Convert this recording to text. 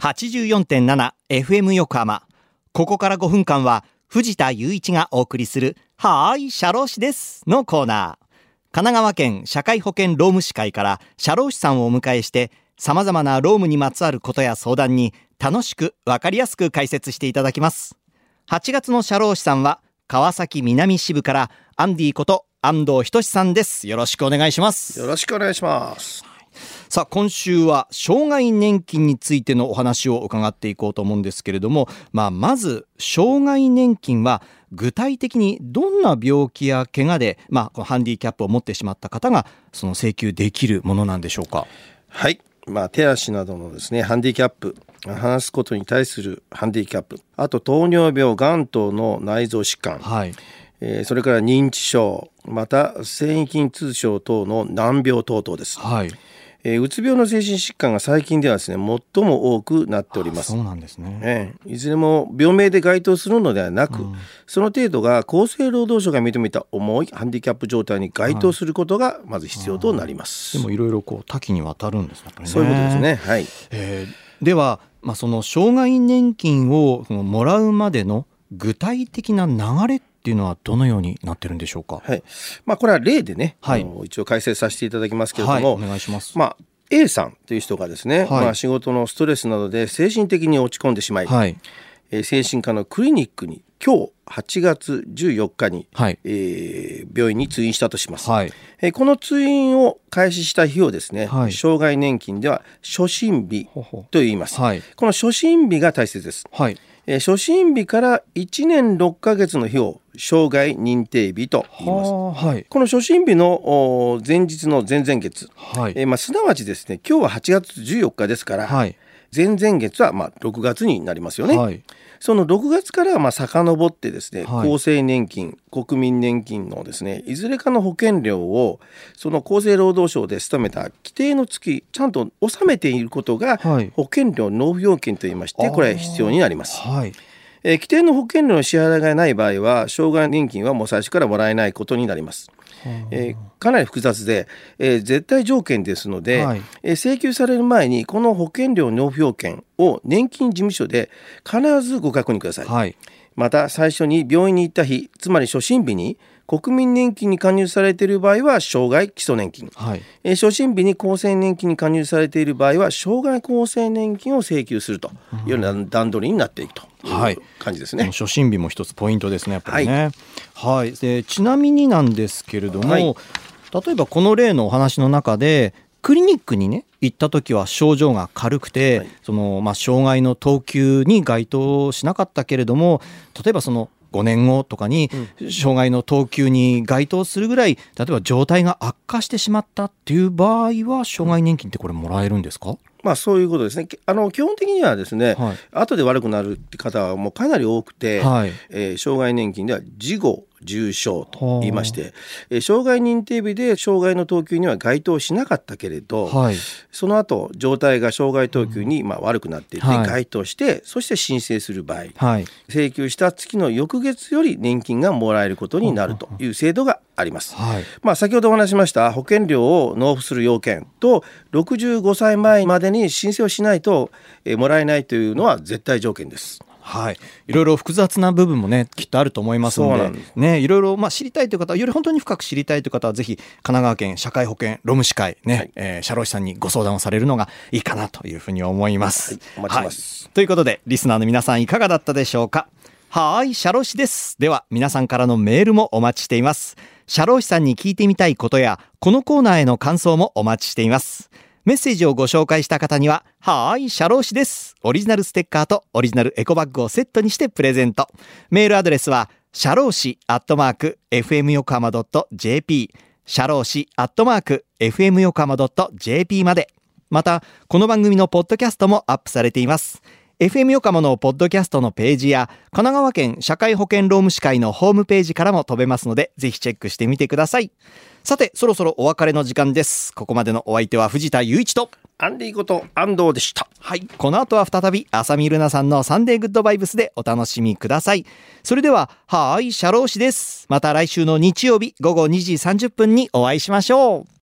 84.7FM 横浜。ここから5分間は藤田雄一がお送りするはーい、社労士ですのコーナー。神奈川県社会保険労務士会から社労士さんをお迎えして様々な労務にまつわることや相談に楽しくわかりやすく解説していただきます。8月の社労士さんは川崎南支部からアンディこと安藤仁さんです。よろしくお願いします。よろしくお願いします。さあ今週は障害年金についてのお話を伺っていこうと思うんですけれども、まあ、まず障害年金は具体的にどんな病気や怪我で、まあ、ハンディキャップを持ってしまった方がその請求できるものなんでしょうか？はい。まあ、手足などのですねハンディキャップ話すことに対するハンディキャップ。あと糖尿病がん等の内臓疾患、はい。えー、それから認知症また繊維筋痛症等の難病等々です。はいえー、うつ病の精神疾患が最近ではですね最も多くなっております。そうなんですね、えー、いずれも病名で該当するのではなく、うん、その程度が厚生労働省が認めた重いハンディキャップ状態に該当することがまず必要となります。はい、でもいろいろこう多岐にわたるんですね。そういうことですね。はい。えー、では、まあ、その障害年金をそのもらうまでの具体的な流れっていうのはどのようになってるんでしょうか？はい。まあこれは例でね、はい、一応解説させていただきますけれども、はい、お願いします。まあ A さんという人がですね、はい、まあ仕事のストレスなどで精神的に落ち込んでしまい、はい、えー、精神科のクリニックに今日8月14日に、はい、えー、病院に通院したとします、はい、えー、この通院を開始した日をですね、はい、障害年金では初診日と言います、はい、この初診日が大切です、はいえー、初診日から1年6ヶ月の日を障害認定日と言います。はい、この初診日の前日の前々月、はい。えーまあ、すなわちですね今日は8月14日ですから、はい、前々月はまあ6月になりますよね。はい。その6月からまあ遡ってですね、はい、厚生年金国民年金のですねいずれかの保険料をその厚生労働省で勤めた規定の月ちゃんと納めていることが保険料納付要件といいましてこれ必要になります。はいえー、規定の保険料の支払いがない場合は障害年金はもう最初からもらえないことになります。えー、かなり複雑で、えー、絶対条件ですので、はい、えー、請求される前にこの保険料納付要件を年金事務所で必ずご確認ください。はい、また最初に病院に行った日つまり初診日に国民年金に加入されている場合は障害基礎年金、はい、えー、初診日に厚生年金に加入されている場合は障害厚生年金を請求するというような段取りになっていくという感じですね。初診日も一つポイントですねやっぱりね。はい、はい、でちなみになんですけれども、はい、例えばこの例のお話の中でクリニックにね行った時は症状が軽くて、はい、そのまあ障害の等級に該当しなかったけれども例えばその5年後とかに障害の等級に該当するぐらい例えば状態が悪化してしまったっていう場合は障害年金ってこれもらえるんですか？まあそういうことですね。あの基本的にはですね、はい、後で悪くなるって方はもうかなり多くて、はい、えー、障害年金では事後重症と言いまして、えー、障害認定日で障害の等級には該当しなかったけれど、はい、その後状態が障害等級にまあ悪くなっていて、該当してそして申請する場合、はい、請求した月の翌月より年金がもらえることになるという制度があります。はい、まあ先ほどお話しました保険料を納付する要件と65歳前までに申請をしないと、えー、もらえないというのは絶対条件です。はい、いろいろ複雑な部分もねきっとあると思いますのでねいろいろまあ知りたいという方より本当に深く知りたいという方はぜひ神奈川県社会保険労務士会ね、はい、えー、社労士さんにご相談をされるのがいいかなというふうに思います。はい、はい、ということでリスナーの皆さんいかがだったでしょうか？はい社労士です。では皆さんからのメールもお待ちしています。社労士さんに聞いてみたいことやこのコーナーへの感想もお待ちしていますメッセージをご紹介した方には、はーい、シャロー氏です。オリジナルステッカーとオリジナルエコバッグをセットにしてプレゼント。メールアドレスは、シャロー氏アットマーク、fm 横浜 .jp、シャロー氏アットマーク、fm 横浜 .jp まで。また、この番組のポッドキャストもアップされています。FM 横浜のポッドキャストのページや、神奈川県社会保険労務士会のホームページからも飛べますので、ぜひチェックしてみてください。さて、そろそろお別れの時間です。ここまでのお相手は藤田雄一と、アンディこと安藤でした。はい。この後は再び、浅見ルナさんのサンデーグッドバイブスでお楽しみください。それでは、はーい、シャロー氏です。また来週の日曜日午後2時30分にお会いしましょう。